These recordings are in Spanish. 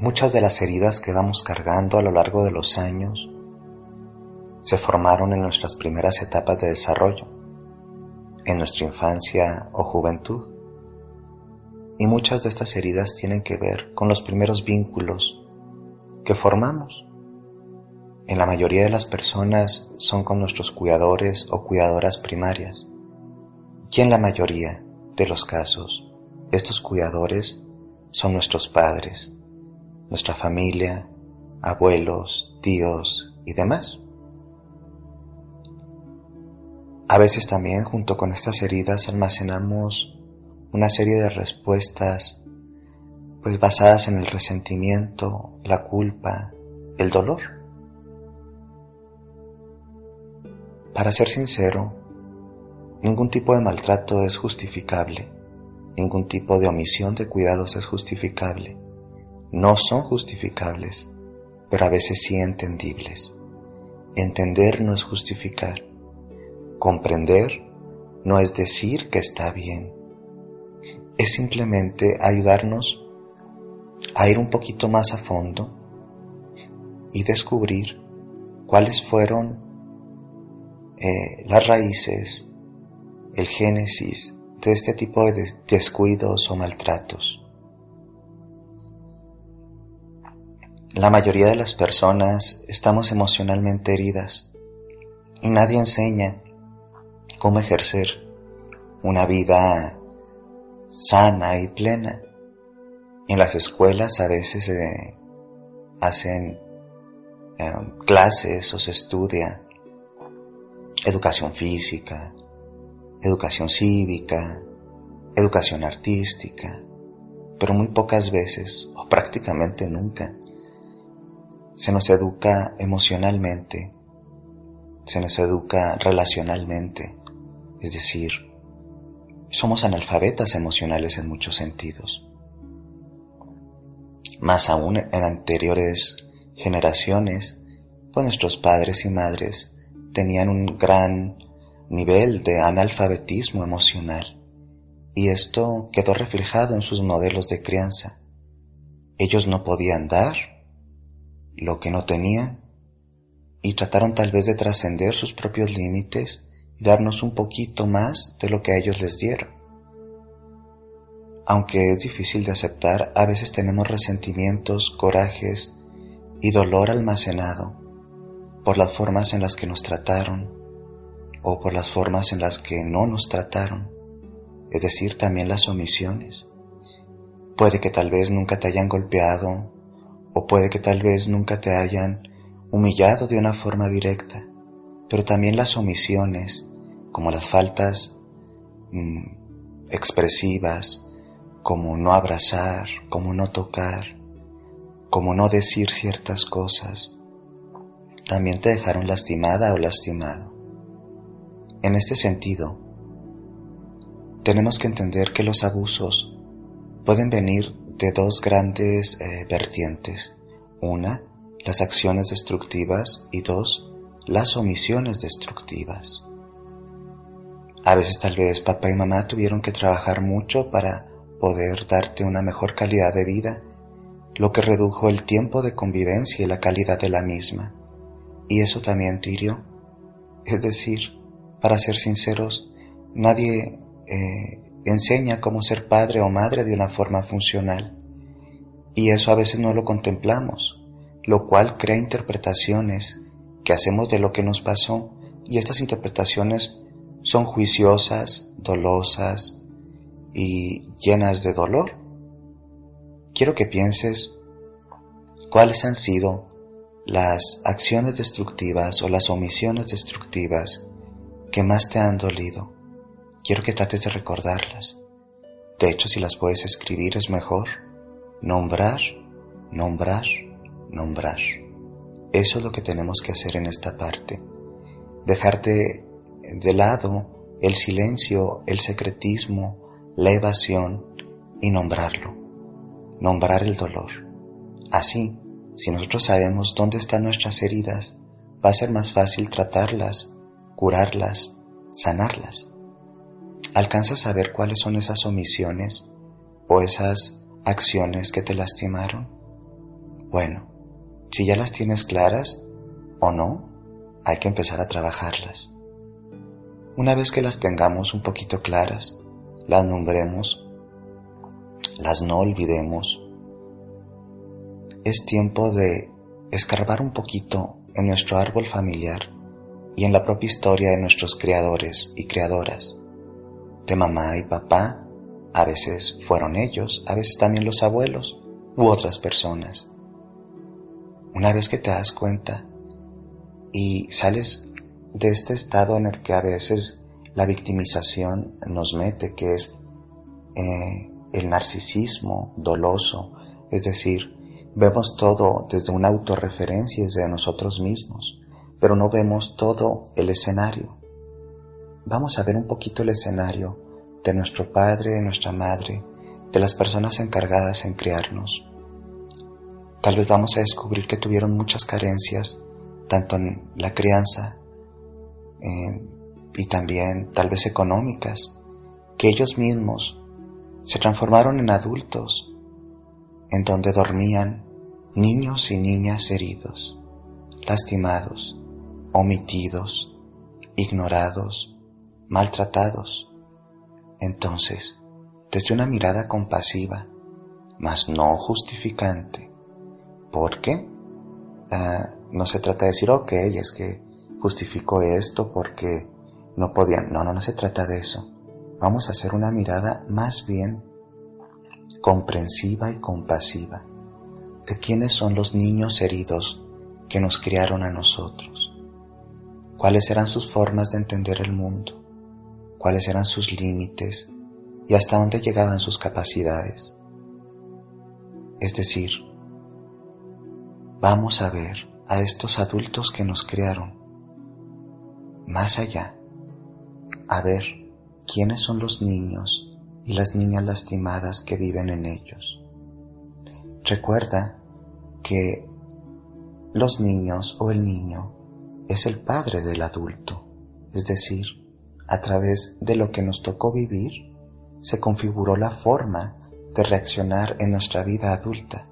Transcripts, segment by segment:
Muchas de las heridas que vamos cargando a lo largo de los años se formaron en nuestras primeras etapas de desarrollo, en nuestra infancia o juventud. Y muchas de estas heridas tienen que ver con los primeros vínculos que formamos. En la mayoría de las personas son con nuestros cuidadores o cuidadoras primarias. Y en la mayoría de los casos, estos cuidadores son nuestros padres, nuestra familia, abuelos, tíos y demás. A veces también junto con estas heridas almacenamos una serie de respuestas pues basadas en el resentimiento, la culpa, el dolor. Para ser sincero, ningún tipo de maltrato es justificable, ningún tipo de omisión de cuidados es justificable. No son justificables, pero a veces sí entendibles. Entender no es justificar. Comprender no es decir que está bien. Es simplemente ayudarnos a ir un poquito más a fondo y descubrir cuáles fueron eh, las raíces, el génesis de este tipo de descuidos o maltratos. La mayoría de las personas estamos emocionalmente heridas y nadie enseña cómo ejercer una vida sana y plena. En las escuelas a veces se hacen em, clases o se estudia educación física, educación cívica, educación artística, pero muy pocas veces o prácticamente nunca se nos educa emocionalmente, se nos educa relacionalmente, es decir, somos analfabetas emocionales en muchos sentidos. Más aún en anteriores generaciones, pues nuestros padres y madres tenían un gran nivel de analfabetismo emocional y esto quedó reflejado en sus modelos de crianza. Ellos no podían dar lo que no tenían y trataron tal vez de trascender sus propios límites y darnos un poquito más de lo que a ellos les dieron. Aunque es difícil de aceptar, a veces tenemos resentimientos, corajes y dolor almacenado por las formas en las que nos trataron o por las formas en las que no nos trataron, es decir, también las omisiones. Puede que tal vez nunca te hayan golpeado o puede que tal vez nunca te hayan humillado de una forma directa, pero también las omisiones, como las faltas mm, expresivas, como no abrazar, como no tocar, como no decir ciertas cosas, también te dejaron lastimada o lastimado. En este sentido, tenemos que entender que los abusos pueden venir de dos grandes eh, vertientes. Una, las acciones destructivas y dos, las omisiones destructivas. A veces tal vez papá y mamá tuvieron que trabajar mucho para poder darte una mejor calidad de vida, lo que redujo el tiempo de convivencia y la calidad de la misma. Y eso también te hirió. Es decir, para ser sinceros, nadie eh, enseña cómo ser padre o madre de una forma funcional. Y eso a veces no lo contemplamos, lo cual crea interpretaciones que hacemos de lo que nos pasó y estas interpretaciones son juiciosas, dolosas y llenas de dolor. Quiero que pienses cuáles han sido las acciones destructivas o las omisiones destructivas que más te han dolido Quiero que trates de recordarlas. De hecho, si las puedes escribir es mejor. Nombrar, nombrar, nombrar. Eso es lo que tenemos que hacer en esta parte. Dejarte de lado el silencio, el secretismo, la evasión y nombrarlo. Nombrar el dolor. Así, si nosotros sabemos dónde están nuestras heridas, va a ser más fácil tratarlas, curarlas, sanarlas. ¿Alcanzas a ver cuáles son esas omisiones o esas acciones que te lastimaron? Bueno, si ya las tienes claras o no, hay que empezar a trabajarlas. Una vez que las tengamos un poquito claras, las nombremos, las no olvidemos, es tiempo de escarbar un poquito en nuestro árbol familiar y en la propia historia de nuestros creadores y creadoras, de mamá y papá, a veces fueron ellos, a veces también los abuelos u otras personas. Una vez que te das cuenta y sales de este estado en el que a veces la victimización nos mete, que es eh, el narcisismo doloso, es decir, vemos todo desde una autorreferencia, desde nosotros mismos, pero no vemos todo el escenario. Vamos a ver un poquito el escenario de nuestro padre, de nuestra madre, de las personas encargadas en criarnos. Tal vez vamos a descubrir que tuvieron muchas carencias, tanto en la crianza y también tal vez económicas, que ellos mismos se transformaron en adultos, en donde dormían niños y niñas heridos, lastimados, omitidos, ignorados, maltratados. Entonces, desde una mirada compasiva, mas no justificante, porque ah, no se trata de decir, ok, es que justificó esto porque no podían. No, no, no se trata de eso. Vamos a hacer una mirada más bien comprensiva y compasiva de quiénes son los niños heridos que nos criaron a nosotros, cuáles eran sus formas de entender el mundo, cuáles eran sus límites y hasta dónde llegaban sus capacidades. Es decir, vamos a ver a estos adultos que nos criaron más allá, a ver quiénes son los niños y las niñas lastimadas que viven en ellos. Recuerda que los niños o el niño es el padre del adulto, es decir, a través de lo que nos tocó vivir, se configuró la forma de reaccionar en nuestra vida adulta,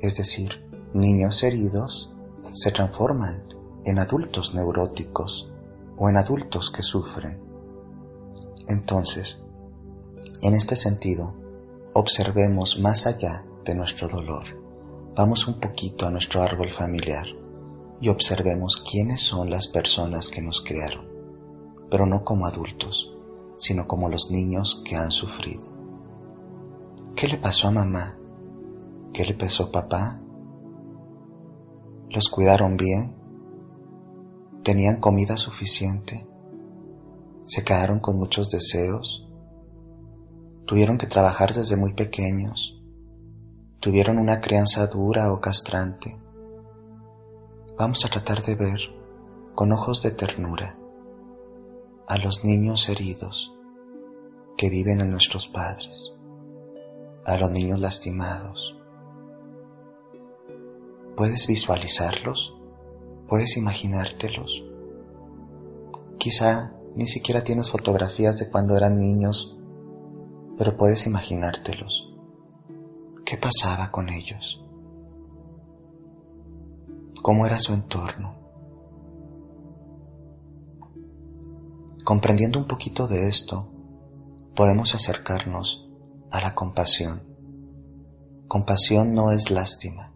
es decir, niños heridos se transforman en adultos neuróticos o en adultos que sufren. Entonces, en este sentido, observemos más allá de nuestro dolor. Vamos un poquito a nuestro árbol familiar y observemos quiénes son las personas que nos criaron, pero no como adultos, sino como los niños que han sufrido. ¿Qué le pasó a mamá? ¿Qué le pasó a papá? ¿Los cuidaron bien? ¿Tenían comida suficiente? ¿Se quedaron con muchos deseos? Tuvieron que trabajar desde muy pequeños. Tuvieron una crianza dura o castrante. Vamos a tratar de ver con ojos de ternura a los niños heridos que viven en nuestros padres, a los niños lastimados. ¿Puedes visualizarlos? ¿Puedes imaginártelos? Quizá ni siquiera tienes fotografías de cuando eran niños pero puedes imaginártelos. ¿Qué pasaba con ellos? ¿Cómo era su entorno? Comprendiendo un poquito de esto, podemos acercarnos a la compasión. Compasión no es lástima.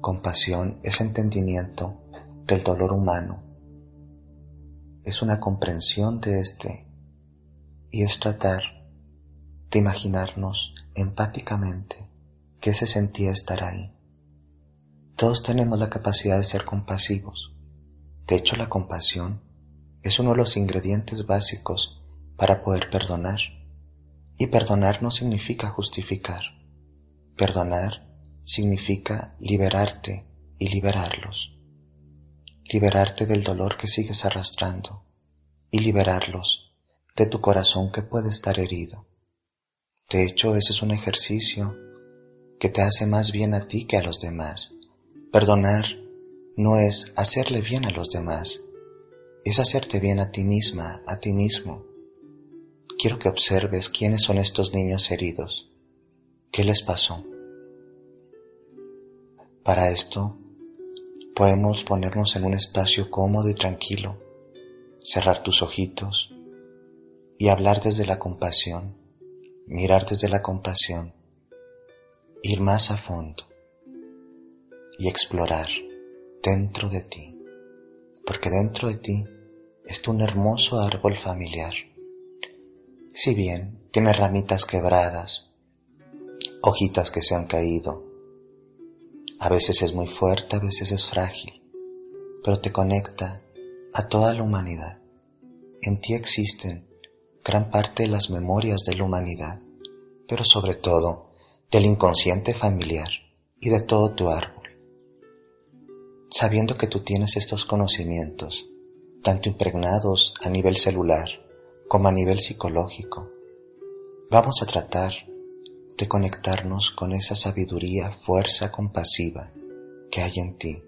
Compasión es entendimiento del dolor humano. Es una comprensión de este y es tratar de imaginarnos empáticamente qué se sentía estar ahí. Todos tenemos la capacidad de ser compasivos. De hecho, la compasión es uno de los ingredientes básicos para poder perdonar. Y perdonar no significa justificar. Perdonar significa liberarte y liberarlos. Liberarte del dolor que sigues arrastrando y liberarlos de tu corazón que puede estar herido. De hecho, ese es un ejercicio que te hace más bien a ti que a los demás. Perdonar no es hacerle bien a los demás, es hacerte bien a ti misma, a ti mismo. Quiero que observes quiénes son estos niños heridos. ¿Qué les pasó? Para esto podemos ponernos en un espacio cómodo y tranquilo, cerrar tus ojitos y hablar desde la compasión, mirar desde la compasión, ir más a fondo y explorar dentro de ti, porque dentro de ti está un hermoso árbol familiar. Si bien tiene ramitas quebradas, hojitas que se han caído, a veces es muy fuerte, a veces es frágil, pero te conecta a toda la humanidad. En ti existen gran parte de las memorias de la humanidad, pero sobre todo del inconsciente familiar y de todo tu árbol. Sabiendo que tú tienes estos conocimientos, tanto impregnados a nivel celular como a nivel psicológico, vamos a tratar de conectarnos con esa sabiduría, fuerza compasiva que hay en ti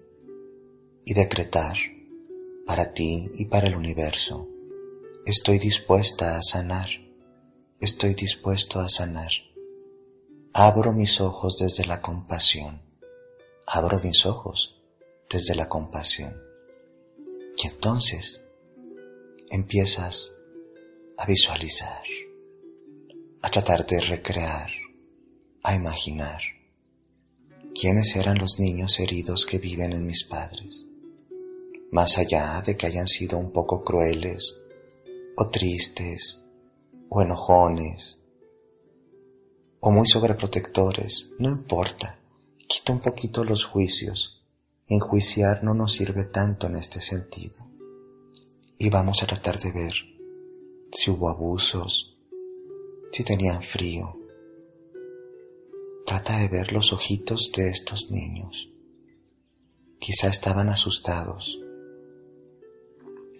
y decretar para ti y para el universo, estoy dispuesta a sanar, estoy dispuesto a sanar. Abro mis ojos desde la compasión, abro mis ojos desde la compasión. Y entonces empiezas a visualizar, a tratar de recrear a imaginar quiénes eran los niños heridos que viven en mis padres, más allá de que hayan sido un poco crueles o tristes o enojones o muy sobreprotectores, no importa, quita un poquito los juicios, enjuiciar no nos sirve tanto en este sentido. Y vamos a tratar de ver si hubo abusos, si tenían frío, Trata de ver los ojitos de estos niños. Quizá estaban asustados.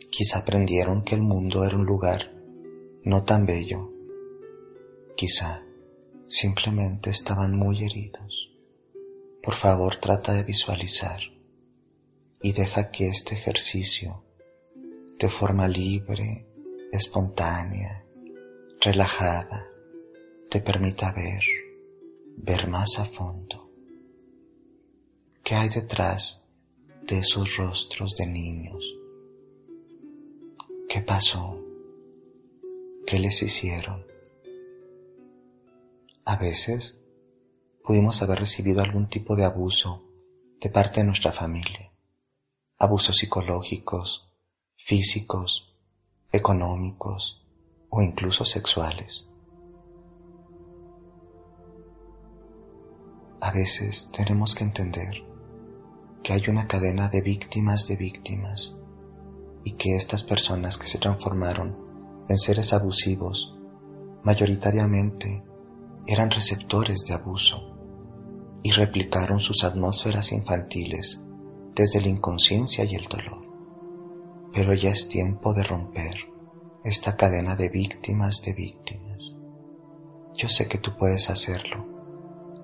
Quizá aprendieron que el mundo era un lugar no tan bello. Quizá simplemente estaban muy heridos. Por favor, trata de visualizar y deja que este ejercicio, de forma libre, espontánea, relajada, te permita ver ver más a fondo qué hay detrás de esos rostros de niños. ¿Qué pasó? ¿Qué les hicieron? A veces pudimos haber recibido algún tipo de abuso de parte de nuestra familia, abusos psicológicos, físicos, económicos o incluso sexuales. A veces tenemos que entender que hay una cadena de víctimas de víctimas y que estas personas que se transformaron en seres abusivos mayoritariamente eran receptores de abuso y replicaron sus atmósferas infantiles desde la inconsciencia y el dolor. Pero ya es tiempo de romper esta cadena de víctimas de víctimas. Yo sé que tú puedes hacerlo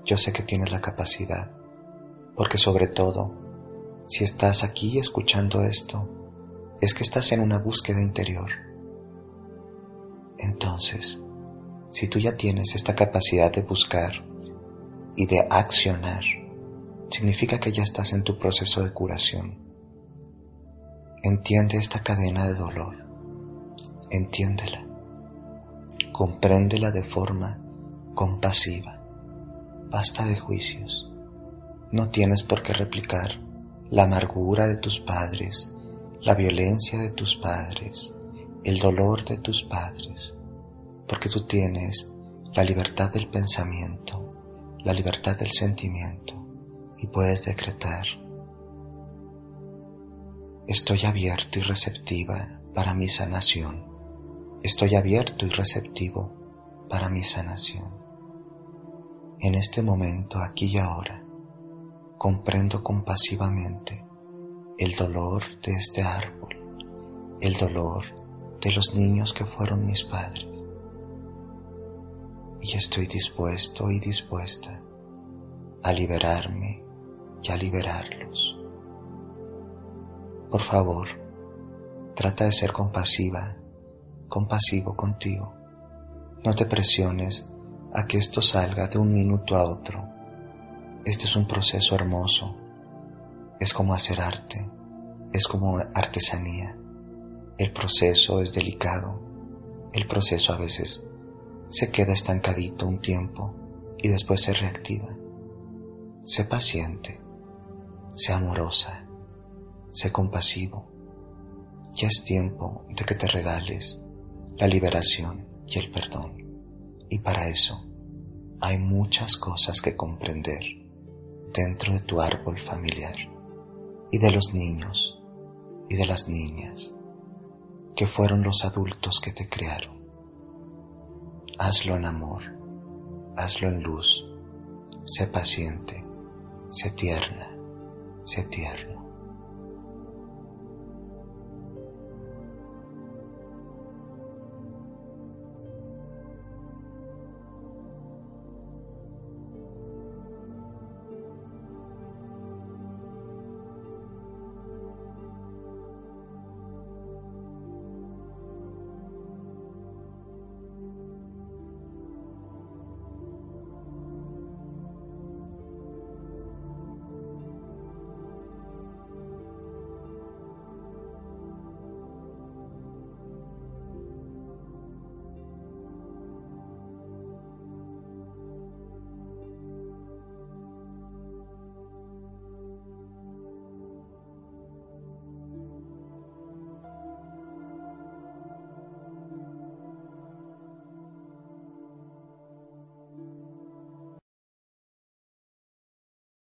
yo sé que tienes la capacidad, porque sobre todo, si estás aquí escuchando esto, es que estás en una búsqueda interior. Entonces, si tú ya tienes esta capacidad de buscar y de accionar, significa que ya estás en tu proceso de curación. Entiende esta cadena de dolor, entiéndela, compréndela de forma compasiva Basta de juicios. No tienes por qué replicar la amargura de tus padres, la violencia de tus padres, el dolor de tus padres, porque tú tienes la libertad del pensamiento, la libertad del sentimiento y puedes decretar, estoy abierto y receptiva para mi sanación, estoy abierto y receptivo para mi sanación. En este momento, aquí y ahora, comprendo compasivamente el dolor de este árbol, el dolor de los niños que fueron mis padres. Y estoy dispuesto y dispuesta a liberarme y a liberarlos. Por favor, trata de ser compasiva, compasivo contigo. No te presiones a que esto salga de un minuto a otro. Este es un proceso hermoso. Es como hacer arte. Es como artesanía. El proceso es delicado. El proceso a veces se queda estancadito un tiempo y después se reactiva. Sé paciente. Sé amorosa. Sé compasivo. Ya es tiempo de que te regales la liberación y el perdón. Y para eso hay muchas cosas que comprender dentro de tu árbol familiar y de los niños y de las niñas que fueron los adultos que te crearon. Hazlo en amor, hazlo en luz, sé paciente, sé tierna, sé tierno.